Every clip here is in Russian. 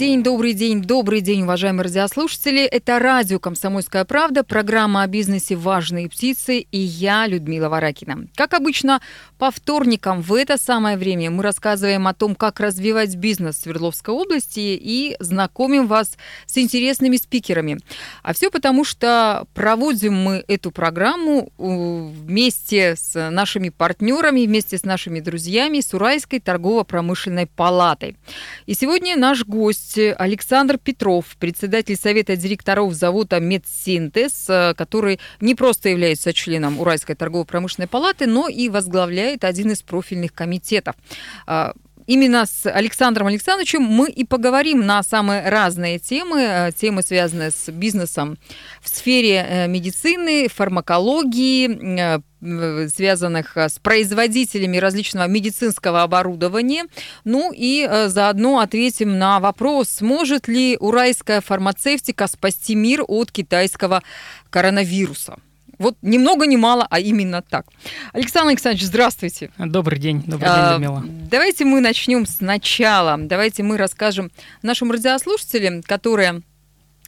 День, добрый день, добрый день, уважаемые радиослушатели. Это радио «Комсомольская правда», программа о бизнесе «Важные птицы» и я, Людмила Варакина. Как обычно, по вторникам в это самое время мы рассказываем о том, как развивать бизнес в Свердловской области и знакомим вас с интересными спикерами. А все потому, что проводим мы эту программу э, вместе с нашими партнерами, вместе с нашими друзьями с Уральской торгово-промышленной палатой. И сегодня наш гость Александр Петров, председатель Совета директоров завода «Медсинтез», э, который не просто является членом Уральской торгово-промышленной палаты, но и возглавляет возглавляет один из профильных комитетов. Именно с Александром Александровичем мы и поговорим на самые разные темы, э, темы, связанные с бизнесом в сфере э, медицины, фармакологии, э, связанных с производителями различного медицинского оборудования. Ну и заодно ответим на вопрос, может ли уральская фармацевтика спасти мир от китайского коронавируса. Вот ни много ни мало, а именно так. Александр Александрович, здравствуйте. Добрый день, добрый день, а, Людмила. Давайте мы начнем сначала. Давайте мы расскажем нашим радиослушателям, которые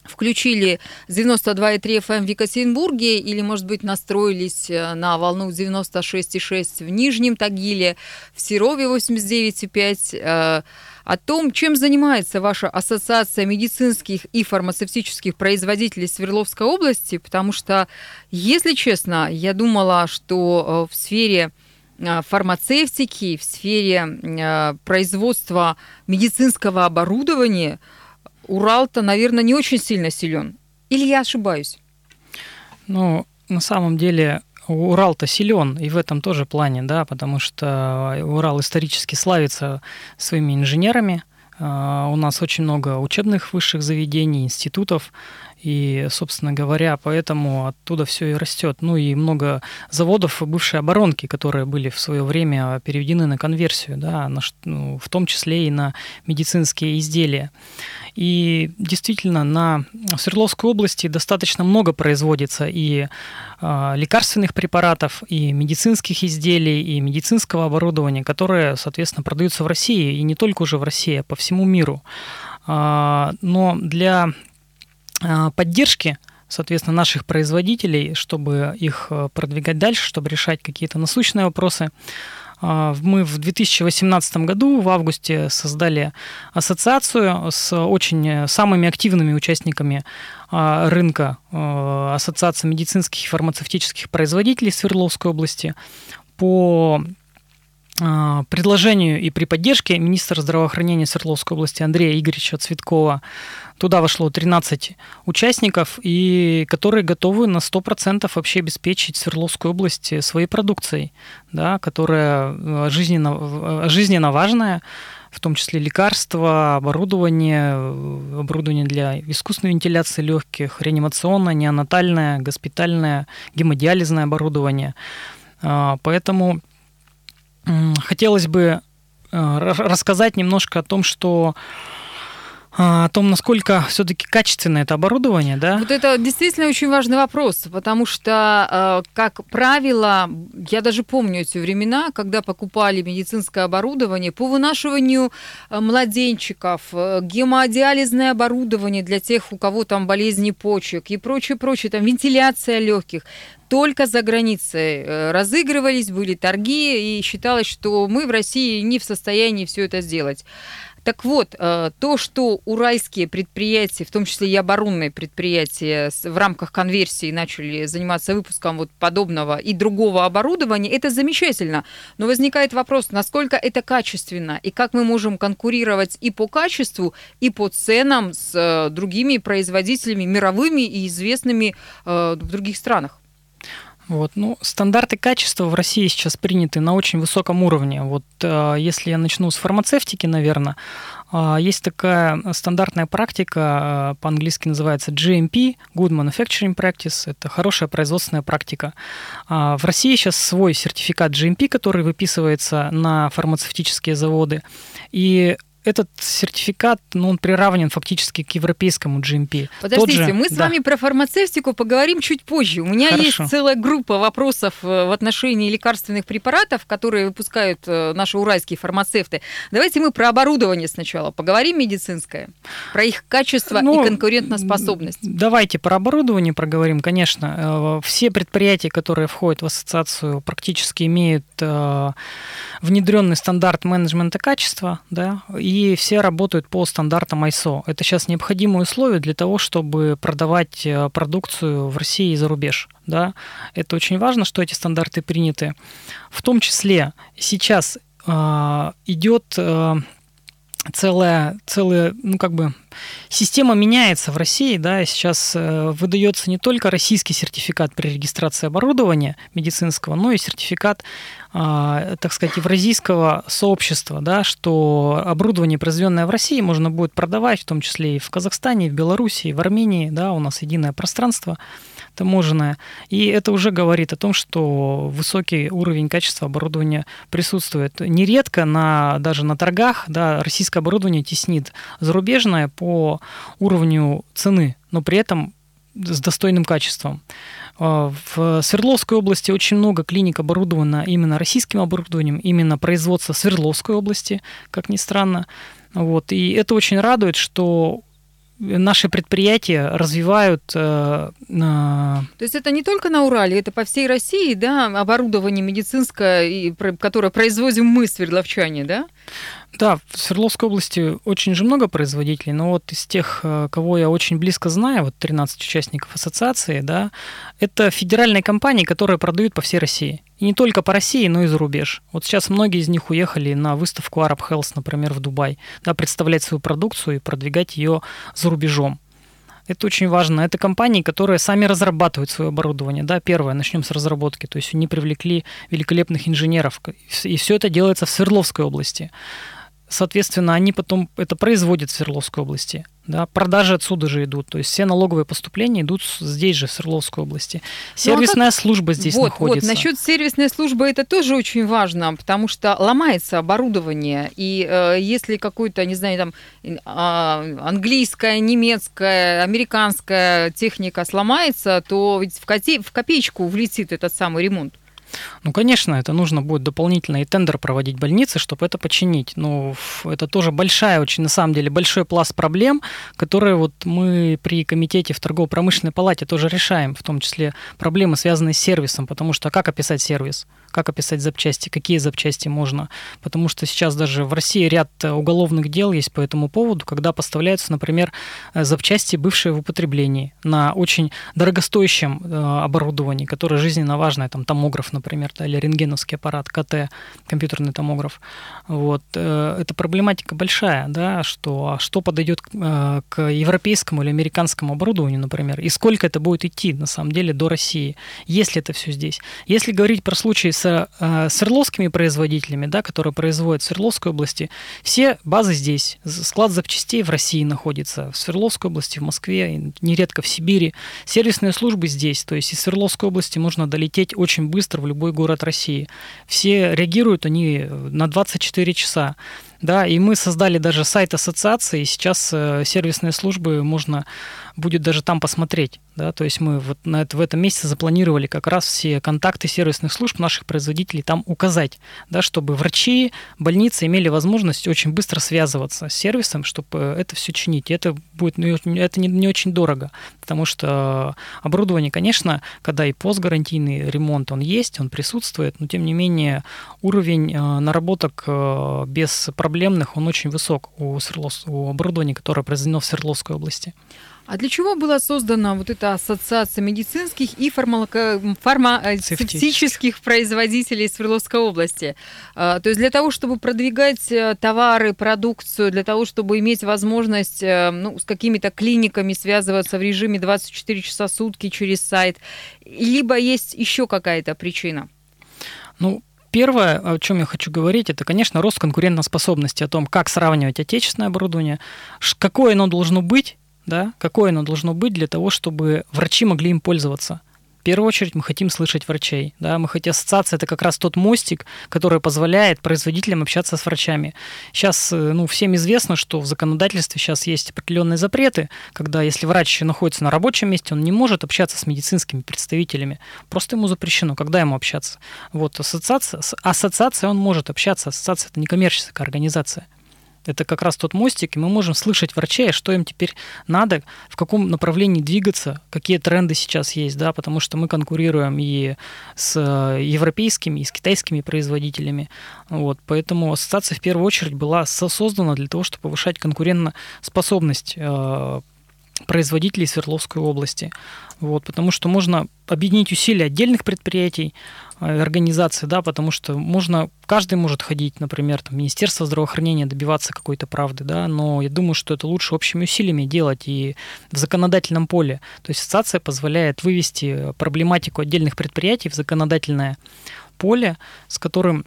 включили 92,3 FM эм в Екатеринбурге или, может быть, настроились э, на волну 96,6 в Нижнем Тагиле, в Серове 89,5 о том, чем занимается ваша ассоциация медицинских и фармацевтических производителей Свердловской области, потому что, если честно, я думала, что э, в сфере э, фармацевтики, в сфере э, производства медицинского оборудования Урал-то, наверное, не очень сильно силен. Или я ошибаюсь? Ну, на самом деле Урал-то силен и в этом тоже плане, да, потому что Урал исторически славится своими инженерами. А, у нас очень много учебных высших заведений, институтов, и, собственно говоря, поэтому оттуда все и растет. Ну и много заводов бывшей оборонки, которые были в свое время переведены на конверсию, да, на, ну, в том числе и на медицинские изделия. И действительно, на Свердловской области достаточно много производится и э, лекарственных препаратов, и медицинских изделий, и медицинского оборудования, которые, соответственно, продаются в России, и не только уже в России, а по всему миру. Э, но для э, поддержки соответственно, наших производителей, чтобы их продвигать дальше, чтобы решать какие-то насущные вопросы, мы в 2018 году в августе создали ассоциацию с очень э, самыми активными участниками а, рынка э, Ассоциации медицинских и фармацевтических производителей Свердловской области. По а, предложению и при поддержке министра здравоохранения Свердловской области Андрея Игоревича Цветкова Туда вошло 13 участников, и которые готовы на 100% вообще обеспечить Свердловскую область своей продукцией, да, которая э, жизненно, э, жизненно важная, в том числе лекарства, оборудование, э, оборудование для искусственной вентиляции легких, реанимационное, неонатальное, госпитальное, гемодиализное оборудование. А, поэтому хотелось бы рассказать немножко о том, что а, о том, насколько все-таки качественное это оборудование, да? Вот это действительно очень важный вопрос, потому что, э, как правило, я даже помню эти времена, когда покупали медицинское оборудование по вынашиванию э, младенчиков, э, гемодиализное оборудование для тех, у кого там болезни почек и прочее, прочее, там вентиляция легких только за границей разыгрывались, были торги, и считалось, что мы в России не в состоянии все это сделать. Так вот, э, то, что уральские предприятия, в том числе и оборонные предприятия, в рамках конверсии начали заниматься выпуском вот подобного и другого оборудования, это замечательно. Но возникает вопрос, насколько это качественно и как мы можем конкурировать и по качеству, и по ценам с э, другими производителями мировыми и известными э, в других странах. Вот, ну, стандарты качества в России сейчас приняты на очень высоком уровне. Вот э, если я начну с фармацевтики, наверное, э, есть такая стандартная практика, э, по-английски называется GMP, Good Manufacturing Practice, это хорошая производственная практика. Э, в России сейчас свой сертификат GMP, который выписывается на фармацевтические заводы, и этот сертификат, ну, он приравнен фактически к европейскому GMP. Подождите, же, мы с да. вами про фармацевтику поговорим чуть позже. У меня Хорошо. есть целая группа вопросов э, в отношении лекарственных препаратов, которые выпускают э, наши уральские фармацевты. Давайте мы про оборудование сначала поговорим медицинское, про их качество ну, и конкурентоспособность. Давайте про оборудование проговорим, конечно. Э, все предприятия, которые входят в ассоциацию, практически имеют внедренный стандарт менеджмента качества, да, и все работают по стандартам ISO. Это сейчас необходимые условия для того, чтобы продавать э, продукцию в России и за рубеж. Да. Это очень важно, что эти стандарты приняты. В том числе сейчас э, идет э, целая, целая, ну как бы система меняется в России, да, сейчас э, выдается не только российский сертификат при регистрации оборудования медицинского, но и сертификат, э, так сказать, евразийского сообщества, да, что оборудование, произведенное в России, можно будет продавать, в том числе и в Казахстане, и в Беларуси, и в Армении, да, у нас единое пространство таможенная. И это уже говорит о том, что высокий уровень качества оборудования присутствует. Нередко на, даже на торгах да, российское оборудование теснит зарубежное по уровню цены, но при этом с достойным качеством. А, в Свердловской области очень много клиник оборудовано именно российским оборудованием, именно производство Свердловской области, как ни странно. Вот. И это очень радует, что наши предприятия развивают... Э, То есть это не только на Урале, это по всей России, да, оборудование медицинское, которое производим мы, свердловчане, да? Да, в Свердловской области очень же много производителей, но вот из тех, э, кого я очень близко знаю, вот 13 участников ассоциации, да, это федеральные компании, которые продают по всей России. И не только по России, но и за рубеж. Вот сейчас многие из них уехали на выставку Arab Health, например, в Дубай, да, представлять свою продукцию и продвигать ее за рубежом. Это очень важно. Это компании, которые сами разрабатывают свое оборудование. Да, первое, начнем с разработки. То есть они привлекли великолепных инженеров. И все это делается в Свердловской области. Соответственно, они потом это производят в Свердловской области. Да, продажи отсюда же идут. То есть все налоговые поступления идут здесь же, в Свердловской области. Ну, а Сервисная ну, как... служба здесь вот, находится. Вот, насчет сервисной службы это тоже очень важно, потому что ломается оборудование. И э, если какой-то, не знаю, там э, английская, немецкая, американская техника сломается, то ведь в, коте... в копеечку влетит этот самый ремонт. Ну, конечно, это нужно будет дополнительно и тендер проводить больницы, чтобы это починить. Но это тоже большая, очень на самом деле, большой пласт проблем, которые вот мы при комитете в торгово-промышленной палате тоже решаем, в том числе проблемы, связанные с сервисом, потому что как описать сервис? как описать запчасти, какие запчасти можно. Потому что сейчас даже в России ряд уголовных дел есть по этому поводу, когда поставляются, например, э, запчасти, бывшие в употреблении, на очень дорогостоящем э, оборудовании, которое жизненно важное, там томограф, например, да, или рентгеновский аппарат, КТ, компьютерный томограф. Вот. Это проблематика большая, да, что, а что подойдет к европейскому или американскому оборудованию, например, и сколько это будет идти, на самом деле, до России, если это все здесь. Если говорить про случаи с э, свердловскими производителями, да, которые производят в Свердловской области, все базы здесь. Склад запчастей в России находится, в Свердловской области, в Москве, нередко в Сибири. Сервисные службы здесь, то есть из Свердловской области можно долететь очень быстро в любой город России. Все реагируют они на 24 часа. Да, и мы создали даже сайт ассоциации, сейчас э, сервисные службы можно будет даже там посмотреть. Да? То есть мы вот на это, в этом месяце запланировали как раз все контакты сервисных служб наших производителей там указать, да, чтобы врачи, больницы имели возможность очень быстро связываться с сервисом, чтобы это все чинить. И это будет ну, это не, не очень дорого, потому что оборудование, конечно, когда и постгарантийный ремонт он есть, он присутствует, но тем не менее уровень э, наработок э, без проблемных, он очень высок у, Свердлов, у оборудования, которое произведено в Свердловской области. А для чего была создана вот эта ассоциация медицинских и фармацевтических производителей Свердловской области? А, то есть для того, чтобы продвигать э, товары, продукцию, для того, чтобы иметь возможность э, ну, с какими-то клиниками связываться в режиме 24 часа сутки через сайт, либо есть еще какая-то причина? Ну, Первое, о чем я хочу говорить, это, конечно, рост конкурентоспособности, о том, как сравнивать отечественное оборудование, какое оно должно быть да, какое оно должно быть для того, чтобы врачи могли им пользоваться. В первую очередь мы хотим слышать врачей. Да? Мы хотим ассоциация это как раз тот мостик, который позволяет производителям общаться с врачами. Сейчас э, ну, всем известно, что в законодательстве сейчас есть определенные запреты, когда если врач находится на рабочем месте, он не может общаться с медицинскими представителями. Просто ему запрещено. Когда ему общаться? Вот ассоциация, ассоциация он может общаться. Ассоциация это не коммерческая организация. Это как раз тот мостик, и мы можем слышать врачей, что им теперь надо, в каком направлении двигаться, какие тренды сейчас есть, да, потому что мы конкурируем и с э, европейскими, и с китайскими производителями. Вот, поэтому ассоциация в первую очередь была создана для того, чтобы повышать конкурентоспособность э, производителей Свердловской области. Вот, потому что можно объединить усилия отдельных предприятий, э, организаций, да, потому что можно, каждый может ходить, например, там, Министерство здравоохранения, добиваться какой-то правды, да, но я думаю, что это лучше общими усилиями делать и в законодательном поле. То есть ассоциация позволяет вывести проблематику отдельных предприятий в законодательное поле, с которым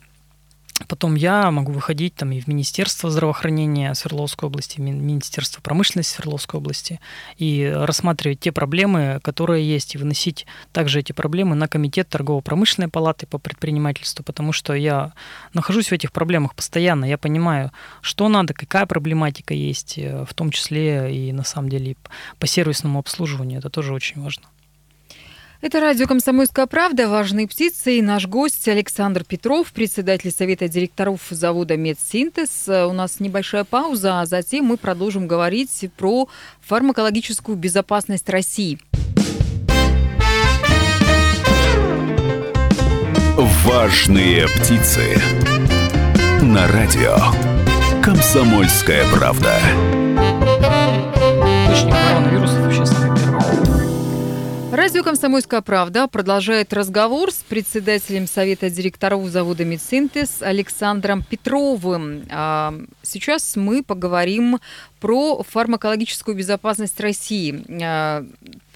Потом я могу выходить там и в Министерство здравоохранения Свердловской области, Министерство промышленности Свердловской области и рассматривать те проблемы, которые есть, и выносить также эти проблемы на Комитет торгово-промышленной палаты по предпринимательству, потому что я нахожусь в этих проблемах постоянно, я понимаю, что надо, какая проблематика есть, э, в том числе и на самом деле по сервисному обслуживанию, это тоже очень важно. Это радио «Комсомольская правда». Важные птицы. И наш гость Александр Петров, председатель Совета директоров завода «Медсинтез». У нас небольшая пауза, а затем мы продолжим говорить про фармакологическую безопасность России. Важные птицы. На радио «Комсомольская правда». Источник коронавируса Радио «Комсомольская правда» продолжает разговор с председателем Совета директоров завода «Медсинтез» Александром Петровым. А, сейчас мы поговорим про фармакологическую безопасность России.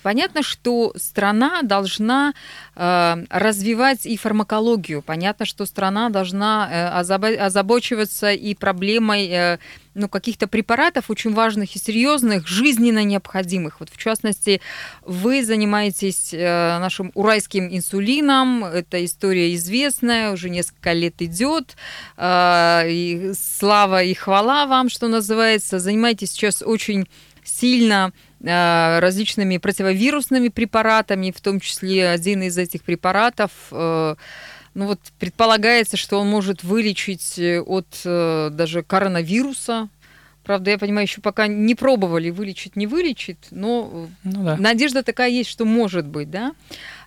Понятно, что страна должна э, развивать и фармакологию. Понятно, что страна должна э, озабочиваться и проблемой э, ну, каких-то препаратов очень важных и серьезных, жизненно необходимых. Вот в частности, вы занимаетесь э, нашим уральским инсулином. Эта история известная, уже несколько лет идет. Э, и слава и хвала вам, что называется. Занимаетесь сейчас очень сильно Э, различными противовирусными препаратами, в том числе один из этих препаратов э, ну вот предполагается, что он может вылечить э, от даже коронавируса. Правда, я понимаю, еще пока не пробовали вылечить, не вылечит, но ну, да. надежда такая есть, что может быть, да.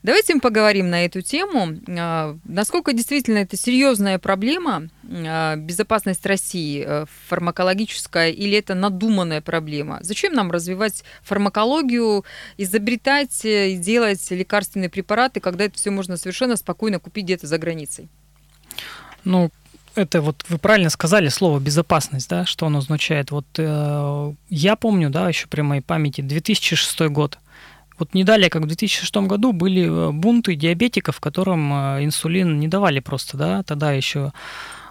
Давайте мы поговорим на эту тему. А, насколько действительно это серьезная проблема, а, безопасность России, э, фармакологическая, или это надуманная проблема? Зачем нам развивать фармакологию, изобретать э, и делать лекарственные препараты, когда это все можно совершенно спокойно купить где-то за границей? Ну, это вот вы правильно сказали слово безопасность, да, что оно означает. Вот э, я помню, да, еще при моей памяти 2006 год. Вот не далее, как в 2006 году, были э, бунты диабетиков, которым э, инсулин не давали просто, да, тогда еще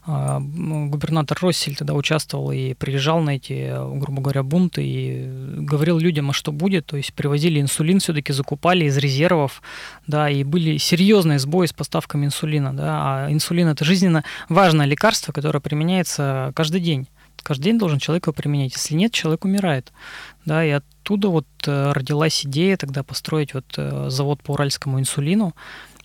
губернатор Россель тогда участвовал и приезжал на эти, грубо говоря, бунты и говорил людям, а что будет, то есть привозили инсулин, все-таки закупали из резервов, да, и были серьезные сбои с поставками инсулина, да, а инсулин это жизненно важное лекарство, которое применяется каждый день каждый день должен человек его применять. Если нет, человек умирает. Да, и оттуда вот э, родилась идея тогда построить вот э, завод по уральскому инсулину,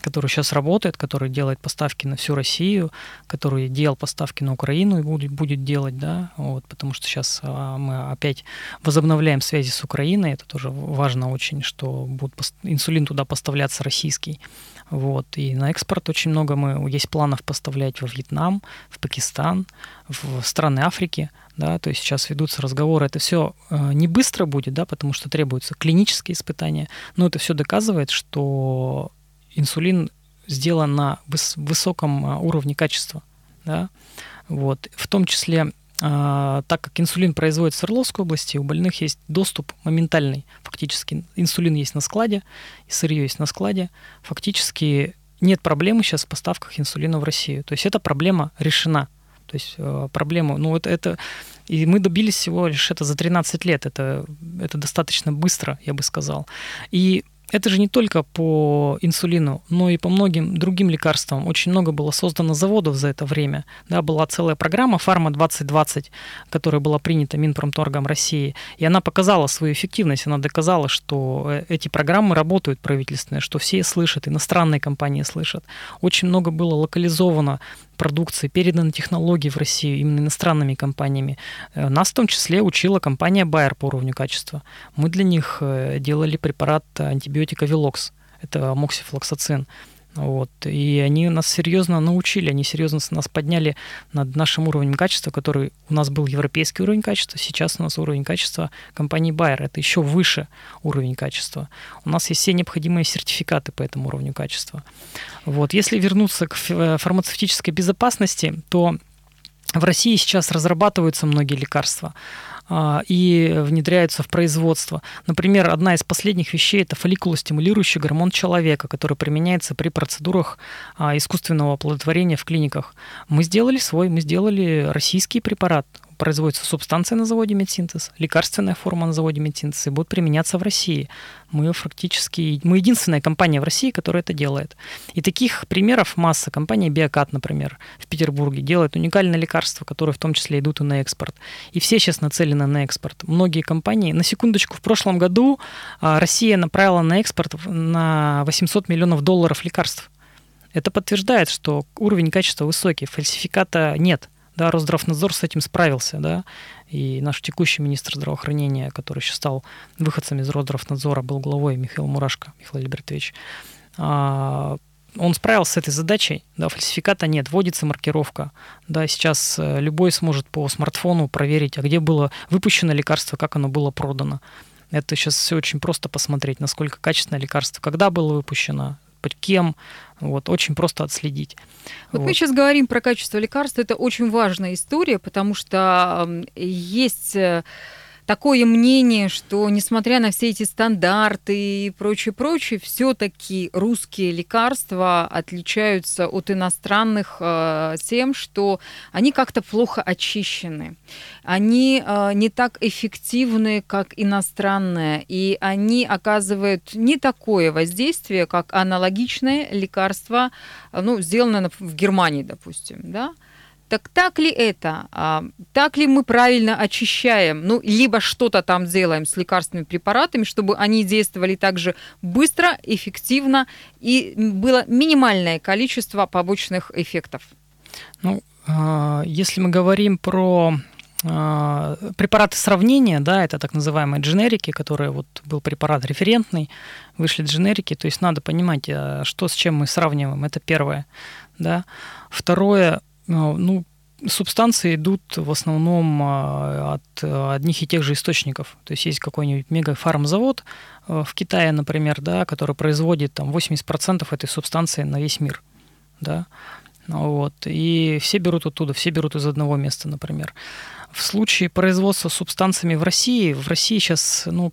который сейчас работает, который делает поставки на всю Россию, который делал поставки на Украину и будет, будет делать, да, вот, потому что сейчас а, мы опять возобновляем связи с Украиной, это тоже важно очень, что будет инсулин туда поставляться российский. Вот. И на экспорт очень много мы, есть планов поставлять во Вьетнам, в Пакистан, в страны Африки. Да, то есть сейчас ведутся разговоры. Это все э, не быстро будет, да, потому что требуются клинические испытания, но это все доказывает, что инсулин сделан на высоком э, уровне качества. Да? Вот. В том числе а, так как инсулин производится в Свердловской области, у больных есть доступ моментальный. Фактически инсулин есть на складе, сырье есть на складе. Фактически нет проблемы сейчас в поставках инсулина в Россию. То есть эта проблема решена. То есть э, проблема, ну это, это, и мы добились всего лишь это за 13 лет, это, это достаточно быстро, я бы сказал. И это же не только по инсулину, но и по многим другим лекарствам. Очень много было создано заводов за это время. Да, была целая программа «Фарма 2020», которая была принята Минпромторгом России, и она показала свою эффективность, она доказала, что э, эти программы работают правительственные, что все слышат, иностранные компании слышат. Очень много было локализовано продукции, переданы технологии в Россию именно иностранными компаниями. Э, нас в том числе учила компания Bayer по уровню качества. Мы для них э, делали препарат антибиотика Velox, это моксифлоксацин. Вот. И они нас серьезно научили, они серьезно нас подняли над нашим уровнем качества, который у нас был европейский уровень качества, сейчас у нас уровень качества компании Bayer. Это еще выше уровень качества. У нас есть все необходимые сертификаты по этому уровню качества. Вот. Если вернуться к э, фармацевтической безопасности, то в России сейчас разрабатываются многие лекарства. А, и внедряются в производство. Например, одна из последних вещей – это фолликулостимулирующий гормон человека, который применяется при процедурах а, искусственного оплодотворения в клиниках. Мы сделали свой, мы сделали российский препарат производится субстанция на заводе медсинтез, лекарственная форма на заводе медсинтез и будет применяться в России. Мы фактически, мы единственная компания в России, которая это делает. И таких примеров масса. Компания Биокат, например, в Петербурге делает уникальные лекарства, которые в том числе идут и на экспорт. И все сейчас нацелены на экспорт. Многие компании, на секундочку, в прошлом году а, Россия направила на экспорт на 800 миллионов долларов лекарств. Это подтверждает, что уровень качества высокий, фальсификата нет – да, Росздравнадзор с этим справился, да, и наш текущий министр здравоохранения, который сейчас стал выходцем из Росздравнадзора, был главой Михаил Мурашко, Михаил Альбертович, а, он справился с этой задачей, да, фальсификата нет, вводится маркировка, да, сейчас э, любой сможет по смартфону проверить, а где было выпущено лекарство, как оно было продано. Это сейчас все очень просто посмотреть, насколько качественное лекарство, когда было выпущено, под кем, вот, очень просто отследить. Вот, вот мы сейчас говорим про качество лекарств, это очень важная история, потому что есть э, такое мнение, что несмотря на все эти стандарты и прочее, прочее, все-таки русские лекарства отличаются от иностранных э, тем, что они как-то плохо очищены, они э, не так эффективны, как иностранные, и они оказывают не такое воздействие, как аналогичное лекарство, ну, сделанное в Германии, допустим, да, так так ли это? А, так ли мы правильно очищаем? Ну, либо что-то там делаем с лекарственными препаратами, чтобы они действовали также быстро, эффективно и было минимальное количество побочных эффектов? Ну, а, если мы говорим про а, препараты сравнения, да, это так называемые дженерики, которые вот был препарат референтный, вышли дженерики, то есть надо понимать, а, что с чем мы сравниваем, это первое, да. Второе, ну, субстанции идут в основном а, от одних и тех же источников. То есть есть какой-нибудь мегафармзавод а, в Китае, например, да, который производит там 80% этой субстанции на весь мир. Да? Вот. И все берут оттуда, все берут из одного места, например. В случае производства субстанциями в России, в России сейчас, ну,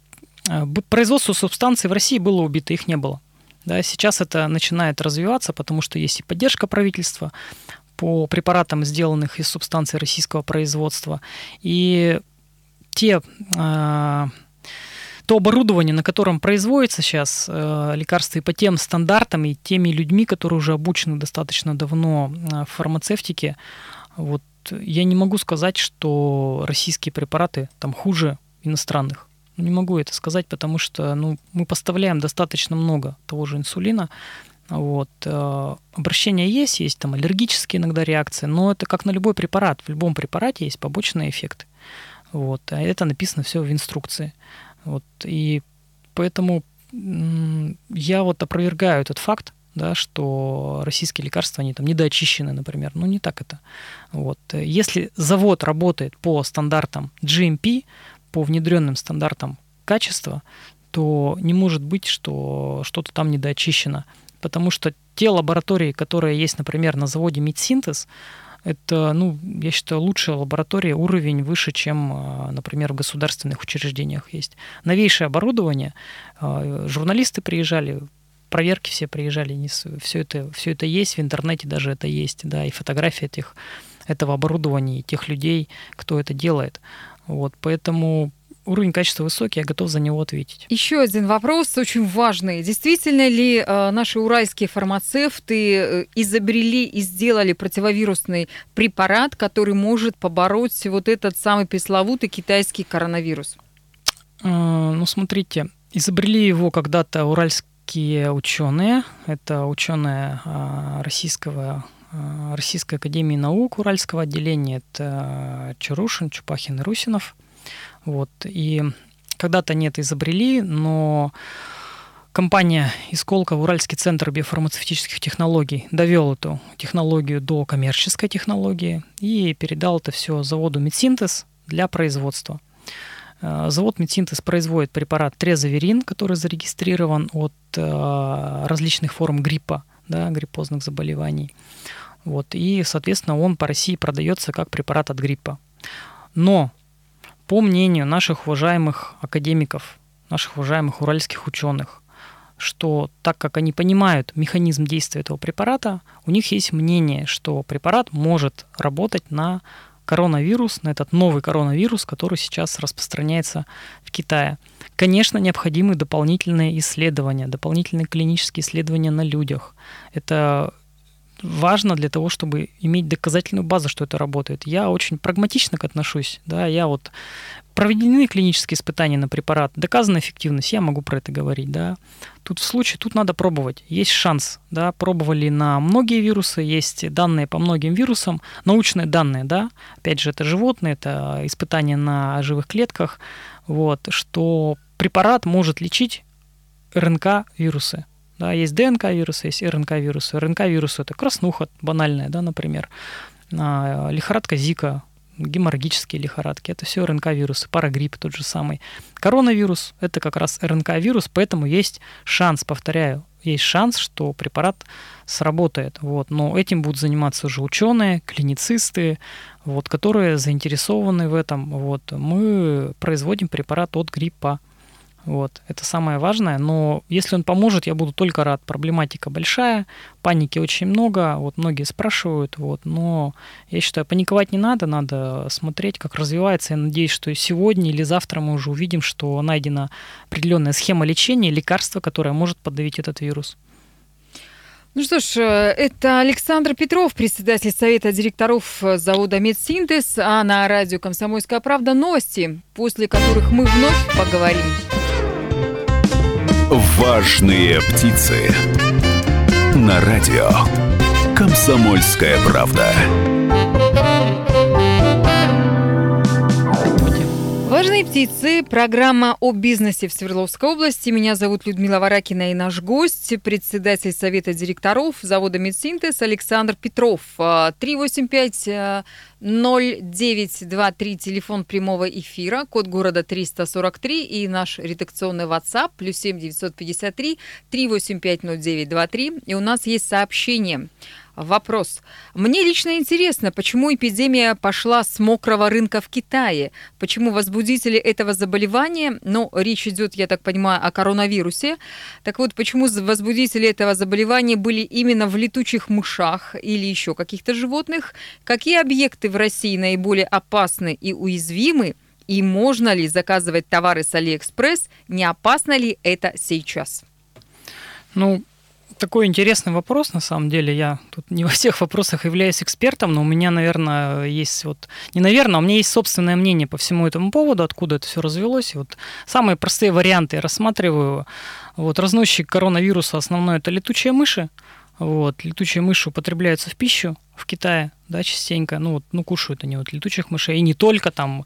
производство субстанций в России было убито, их не было. Да, сейчас это начинает развиваться, потому что есть и поддержка правительства, по препаратам, сделанных из субстанций российского производства. И те а, то оборудование, на котором производится сейчас э, лекарства и по тем стандартам, и теми людьми, которые уже обучены достаточно давно э, в фармацевтике, вот я не могу сказать, что российские препараты там хуже иностранных. Не могу это сказать, потому что ну, мы поставляем достаточно много того же инсулина, вот. Э, обращения есть, есть там аллергические иногда реакции, но это как на любой препарат. В любом препарате есть побочные эффекты. Вот. А это написано все в инструкции. Вот. И поэтому я вот опровергаю этот факт, да, что российские лекарства, они там недоочищены, например. Ну, не так это. Вот. Если завод работает по стандартам GMP, по внедренным стандартам качества, то не может быть, что что-то там недоочищено потому что те лаборатории, которые есть, например, на заводе Медсинтез, это, ну, я считаю, лучшая лаборатория, уровень выше, чем, а, например, в государственных учреждениях есть. Новейшее оборудование, а, журналисты приезжали, проверки все приезжали, все это, все это есть в интернете, даже это есть, да, и фотографии этих, этого оборудования, и тех людей, кто это делает. Вот, поэтому уровень качества высокий, я готов за него ответить. Еще один вопрос, очень важный. Действительно ли э, наши уральские фармацевты э, изобрели и сделали противовирусный препарат, который может побороть вот этот самый пресловутый китайский коронавирус? Э, ну, смотрите, изобрели его когда-то уральские ученые. Это ученые э, российского э, Российской академии наук Уральского отделения. Это Чарушин, Чупахин и Русинов. Вот. И когда-то они это изобрели, но компания Исколка, Уральский центр биофармацевтических технологий, довел эту технологию до коммерческой технологии и передал это все заводу Медсинтез для производства. Э, завод Медсинтез производит препарат Трезаверин, который зарегистрирован от э, различных форм гриппа, да, гриппозных заболеваний. Вот, и, соответственно, он по России продается как препарат от гриппа. Но по мнению наших уважаемых академиков, наших уважаемых уральских ученых, что так как они понимают механизм действия этого препарата, у них есть мнение, что препарат может работать на коронавирус, на этот новый коронавирус, который сейчас распространяется в Китае. Конечно, необходимы дополнительные исследования, дополнительные клинические исследования на людях. Это важно для того, чтобы иметь доказательную базу, что это работает. Я очень прагматично к отношусь. Да, я вот проведены клинические испытания на препарат, доказана эффективность, я могу про это говорить, да. Тут в случае, тут надо пробовать, есть шанс, да, пробовали на многие вирусы, есть данные по многим вирусам, научные данные, да, опять же, это животные, это испытания на живых клетках, вот, что препарат может лечить РНК-вирусы, да, есть ДНК-вирусы, есть РНК-вирусы. РНК-вирусы – это краснуха банальная, да, например, а, лихорадка Зика, геморрагические лихорадки. Это все РНК-вирусы, парагрипп тот же самый. Коронавирус – это как раз РНК-вирус, поэтому есть шанс, повторяю, есть шанс, что препарат сработает. Вот. Но этим будут заниматься уже ученые, клиницисты, вот, которые заинтересованы в этом. Вот. Мы производим препарат от гриппа. Вот, это самое важное, но если он поможет, я буду только рад. Проблематика большая, паники очень много, вот многие спрашивают, вот, но я считаю, паниковать не надо, надо смотреть, как развивается. Я надеюсь, что сегодня или завтра мы уже увидим, что найдена определенная схема лечения, лекарство, которое может подавить этот вирус. Ну что ж, э, это Александр Петров, председатель Совета директоров завода «Медсинтез», а на радио «Комсомольская правда» новости, после которых мы вновь поговорим. Важные птицы. На радио. Комсомольская правда. Важные птицы. Программа о бизнесе в Свердловской области. Меня зовут Людмила Варакина и наш гость, председатель Совета директоров завода «Медсинтез» Александр Петров. 385 0923, телефон прямого эфира, код города 343 и наш редакционный WhatsApp плюс 7 953 385 0923. И у нас есть сообщение. Вопрос. Мне лично интересно, почему эпидемия пошла с мокрого рынка в Китае? Почему возбудители этого заболевания, ну, речь идет, я так понимаю, о коронавирусе, так вот, почему возбудители этого заболевания были именно в летучих мышах или еще каких-то животных? Какие объекты в России наиболее опасны и уязвимы? И можно ли заказывать товары с Алиэкспресс? Не опасно ли это сейчас? Ну, такой интересный вопрос, на самом деле. Я тут не во всех вопросах являюсь экспертом, но у меня, наверное, есть вот... Не наверное, а у меня есть собственное мнение по всему этому поводу, откуда это все развелось. И вот самые простые варианты я рассматриваю. Вот разносчик коронавируса основной – это летучие мыши. Вот, летучие мыши употребляются в пищу в Китае, да, частенько. Ну, вот, ну, кушают они вот летучих мышей. И не только там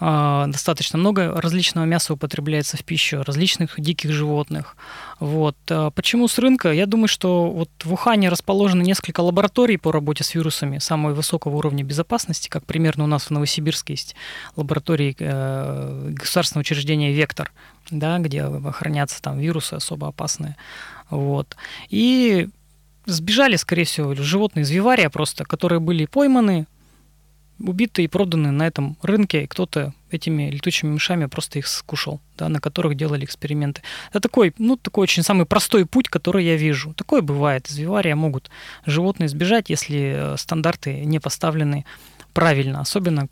а, достаточно много различного мяса употребляется в пищу, различных диких животных. Вот. А почему с рынка? Я думаю, что вот в Ухане расположено несколько лабораторий по работе с вирусами самого высокого уровня безопасности, как примерно у нас в Новосибирске есть лаборатории э, государственного учреждения «Вектор», да, где хранятся там вирусы особо опасные. Вот. И сбежали, скорее всего, животные из вивария просто, которые были пойманы, убиты и проданы на этом рынке, и кто-то этими летучими мышами просто их скушал, да, на которых делали эксперименты. Это такой, ну, такой очень самый простой путь, который я вижу. Такое бывает. Из вивария могут животные сбежать, если э, стандарты не поставлены правильно, особенно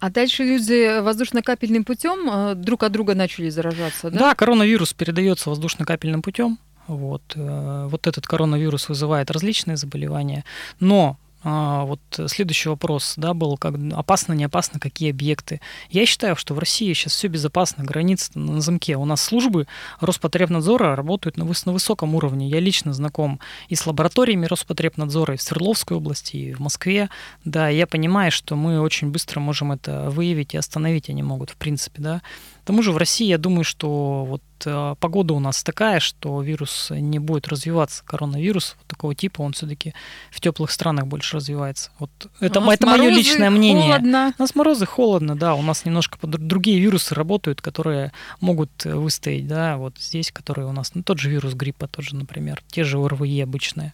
А дальше люди воздушно-капельным путем э, друг от друга начали заражаться, да? Да, коронавирус передается воздушно-капельным путем. Вот, э, вот этот коронавирус вызывает различные заболевания. Но а, вот следующий вопрос, да, был, как опасно, не опасно, какие объекты. Я считаю, что в России сейчас все безопасно, границы на замке. У нас службы Роспотребнадзора работают на, выс- на высоком уровне. Я лично знаком и с лабораториями Роспотребнадзора, и в Свердловской области, и в Москве. Да, я понимаю, что мы очень быстро можем это выявить и остановить они могут, в принципе, да. К тому же в России, я думаю, что вот э, погода у нас такая, что вирус не будет развиваться. Коронавирус вот такого типа, он все-таки в теплых странах больше развивается. Вот это, это мое личное мнение. Холодно. У нас морозы холодно, да, у нас немножко другие вирусы работают, которые могут выстоять, да, вот здесь, которые у нас, ну, тот же вирус гриппа, тот же, например, те же ОРВИ обычные.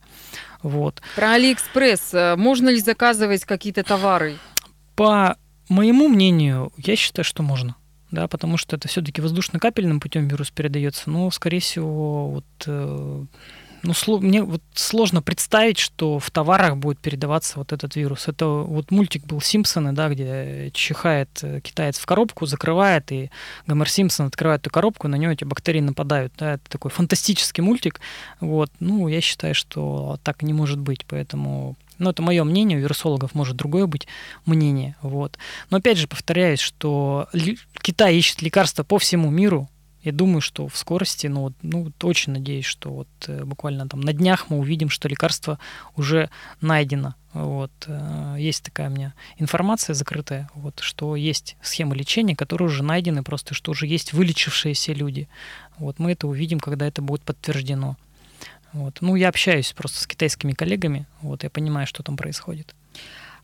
Вот. Про Алиэкспресс. Э, можно ли заказывать какие-то товары? По моему мнению, я считаю, что можно да, потому что это все-таки воздушно-капельным путем вирус передается, но, скорее всего, вот, э, ну, сло, мне вот сложно представить, что в товарах будет передаваться вот этот вирус. Это вот мультик был Симпсоны, да, где чихает э, китаец в коробку, закрывает, и Гомер Симпсон открывает эту коробку, на него эти бактерии нападают. Да, это такой фантастический мультик. Вот, ну, я считаю, что так не может быть, поэтому но это мое мнение, у вирусологов может другое быть мнение. Вот. Но опять же повторяюсь, что Китай ищет лекарства по всему миру, я думаю, что в скорости, ну, ну очень надеюсь, что вот э, буквально там на днях мы увидим, что лекарство уже найдено. Вот. Э, есть такая у меня информация закрытая, вот, что есть схемы лечения, которые уже найдены, просто что уже есть вылечившиеся люди. Вот. Мы это увидим, когда это будет подтверждено. Вот. Ну, я общаюсь просто с китайскими коллегами, вот, я понимаю, что там происходит.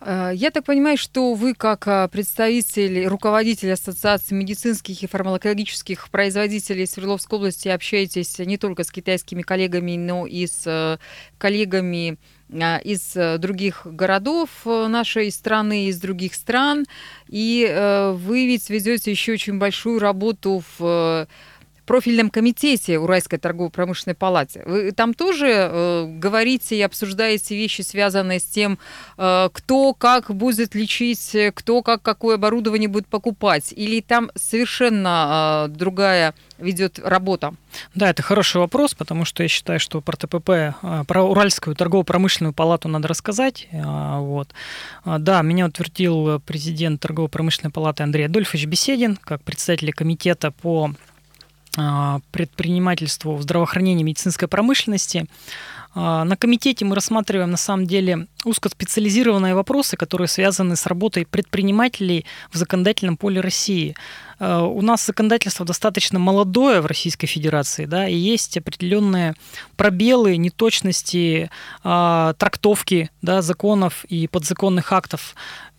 Э, я так понимаю, что вы как э, представитель, руководитель Ассоциации медицинских и фармакологических производителей Свердловской области общаетесь не только с китайскими коллегами, но и с э, коллегами из других городов нашей страны, из других стран. И вы ведь ведете еще очень большую работу в профильном комитете Уральской торгово-промышленной палаты. Вы там тоже э, говорите и обсуждаете вещи, связанные с тем, э, кто как будет лечить, кто как какое оборудование будет покупать? Или там совершенно э, другая ведет работа? Да, это хороший вопрос, потому что я считаю, что про ТПП, э, про Уральскую торгово-промышленную палату надо рассказать. Э, вот. Э, да, меня утвердил президент торгово-промышленной палаты Андрей Адольфович Беседин как председатель комитета по предпринимательству в здравоохранении медицинской промышленности. А, на комитете мы рассматриваем на самом деле узкоспециализированные вопросы, которые связаны с работой предпринимателей в законодательном поле России. А, у нас законодательство достаточно молодое в Российской Федерации, да, и есть определенные пробелы, неточности, трактовки да, законов и подзаконных актов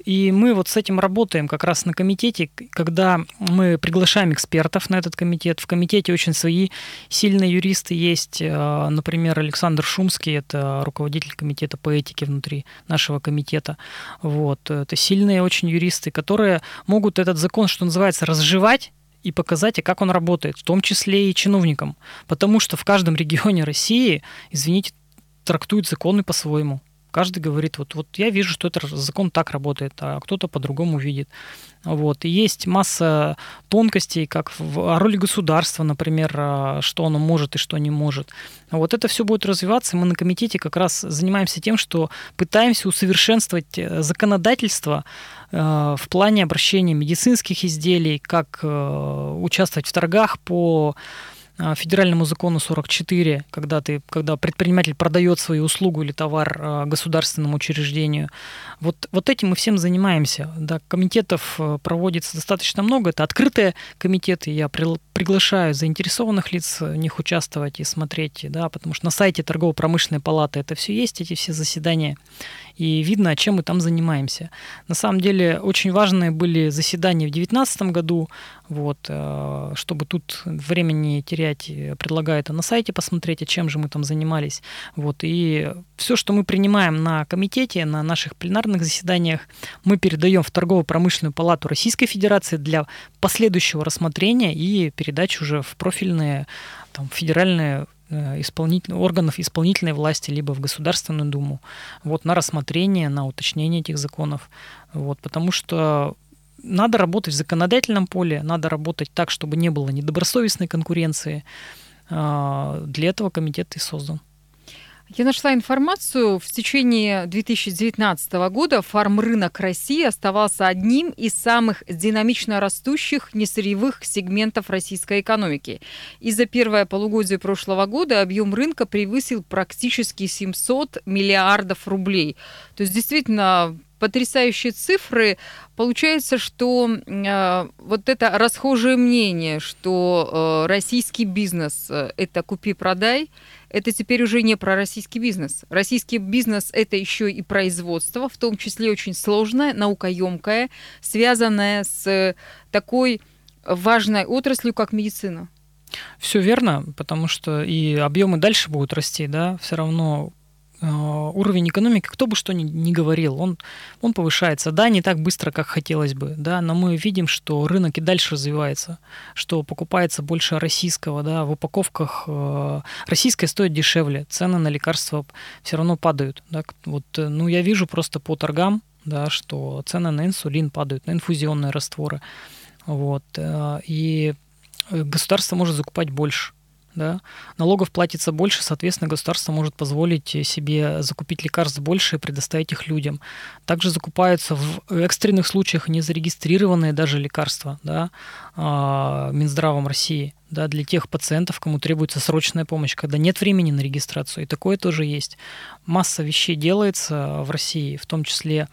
и мы вот с этим работаем как раз на комитете, когда мы приглашаем экспертов на этот комитет. В комитете очень свои сильные юристы есть. Э, например, Александр Шумский, это руководитель комитета по этике внутри нашего комитета. Вот. Это сильные очень юристы, которые могут этот закон, что называется, разжевать и показать, как он работает, в том числе и чиновникам. Потому что в каждом регионе России, извините, трактуют законы по-своему. Каждый говорит, вот, вот я вижу, что этот закон так работает, а кто-то по-другому видит. Вот. И есть масса тонкостей, как в роли государства, например, а, что оно может и что не может. Вот это все будет развиваться. Мы на комитете как раз занимаемся тем, что пытаемся усовершенствовать э, законодательство э, в плане обращения медицинских изделий, как э, участвовать в торгах по федеральному закону 44, когда, ты, когда предприниматель продает свою услугу или товар а, государственному учреждению. Вот, вот этим мы всем занимаемся. Да, комитетов э, проводится достаточно много. Это открытые комитеты. Я приглашаю заинтересованных лиц в них участвовать и смотреть, да, потому что на сайте торгово-промышленной палаты это все есть, эти все заседания и видно, чем мы там занимаемся. На самом деле очень важные были заседания в 2019 году, вот, э, чтобы тут времени терять, предлагаю это на сайте посмотреть, о чем же мы там занимались. Вот, и все, что мы принимаем на комитете, на наших пленарных заседаниях, мы передаем в Торгово-промышленную палату Российской Федерации для последующего рассмотрения и передачи уже в профильные там, федеральные Э, исполнительных органов исполнительной власти, либо в Государственную Думу, вот, на рассмотрение, на уточнение этих законов. Вот, потому что надо работать в законодательном поле, надо работать так, чтобы не было недобросовестной конкуренции. А, для этого комитет и создан. Я нашла информацию. В течение 2019 года фармрынок России оставался одним из самых динамично растущих несырьевых сегментов российской экономики. И за первое полугодие прошлого года объем рынка превысил практически 700 миллиардов рублей. То есть действительно потрясающие цифры. Получается, что э, вот это расхожее мнение, что э, российский бизнес э, это купи-продай, это теперь уже не про российский бизнес. Российский бизнес это еще и производство, в том числе очень сложное, наукоемкое, связанное с такой важной отраслью, как медицина. Все верно, потому что и объемы дальше будут расти, да, все равно уровень экономики, кто бы что ни, ни говорил, он, он повышается. Да, не так быстро, как хотелось бы, да, но мы видим, что рынок и дальше развивается, что покупается больше российского, да, в упаковках э, российское стоит дешевле, цены на лекарства все равно падают. Да, вот, э, ну, я вижу просто по торгам, да, что цены на инсулин падают, на инфузионные растворы. Вот, и государство может закупать больше да, налогов платится больше, соответственно, государство может позволить себе закупить лекарств больше и предоставить их людям. Также закупаются в экстренных случаях незарегистрированные даже лекарства да, а, Минздравом России да, для тех пациентов, кому требуется срочная помощь, когда нет времени на регистрацию. И такое тоже есть. Масса вещей делается в России, в том числе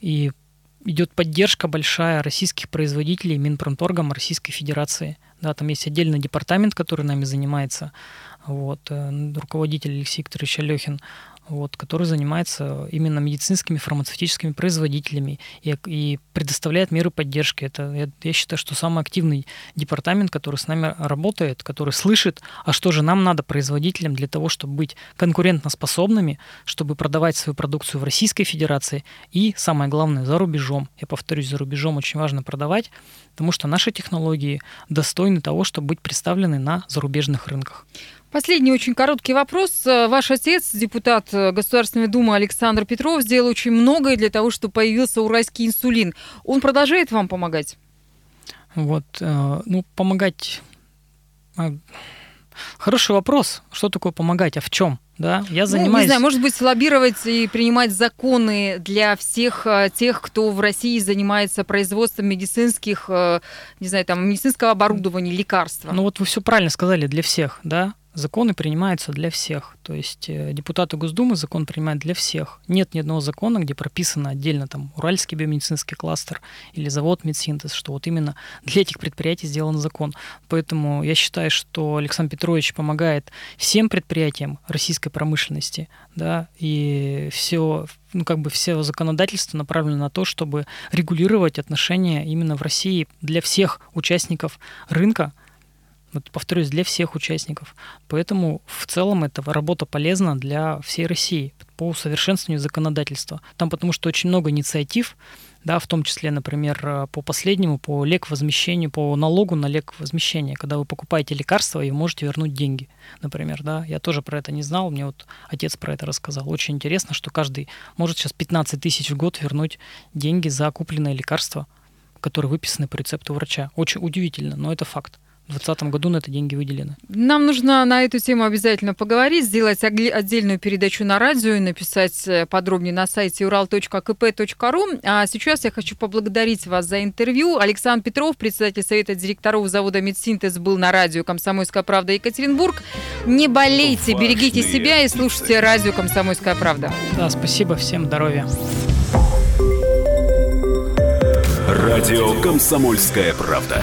и идет поддержка большая российских производителей Минпромторгом Российской Федерации – да, там есть отдельный департамент, который нами занимается. Вот, э, руководитель Алексей Викторович Алехин вот, который занимается именно медицинскими фармацевтическими производителями и, и предоставляет меры поддержки. Это, я, я считаю, что самый активный департамент, который с нами работает, который слышит, а что же нам надо производителям для того, чтобы быть конкурентоспособными, чтобы продавать свою продукцию в Российской Федерации и, самое главное, за рубежом. Я повторюсь, за рубежом очень важно продавать, потому что наши технологии достойны того, чтобы быть представлены на зарубежных рынках. Последний очень короткий вопрос. Ваш отец, депутат Государственной Думы Александр Петров, сделал очень многое для того, чтобы появился уральский инсулин. Он продолжает вам помогать? Вот, э, ну, помогать... А, хороший вопрос. Что такое помогать, а в чем? Да, я занимаюсь... Ну, не знаю, может быть, лоббировать и принимать законы для всех э, тех, кто в России занимается производством медицинских, э, не знаю, там, медицинского оборудования, лекарств. Ну вот вы все правильно сказали, для всех, да законы принимаются для всех. То есть э, депутаты Госдумы закон принимают для всех. Нет ни одного закона, где прописано отдельно там Уральский биомедицинский кластер или завод Медсинтез, что вот именно для этих предприятий сделан закон. Поэтому я считаю, что Александр Петрович помогает всем предприятиям российской промышленности, да, и все, ну, как бы все законодательство направлено на то, чтобы регулировать отношения именно в России для всех участников рынка, вот, повторюсь, для всех участников. Поэтому в целом эта работа полезна для всей России по усовершенствованию законодательства. Там потому что очень много инициатив, да, в том числе, например, по последнему, по лек возмещению, по налогу на лек возмещения, когда вы покупаете лекарства и можете вернуть деньги, например, да, я тоже про это не знал, мне вот отец про это рассказал. Очень интересно, что каждый может сейчас 15 тысяч в год вернуть деньги за купленное лекарство, которые выписаны по рецепту врача. Очень удивительно, но это факт. В 2020 году на это деньги выделены. Нам нужно на эту тему обязательно поговорить, сделать отдельную передачу на радио и написать э, подробнее на сайте ural.kp.ru. А сейчас я хочу поблагодарить вас за интервью. Александр Петров, председатель Совета директоров завода «Медсинтез», был на радио «Комсомольская правда» Екатеринбург. Не болейте, Важные берегите себя и слушайте радио «Комсомольская правда». Да, спасибо, всем здоровья. Радио «Комсомольская правда».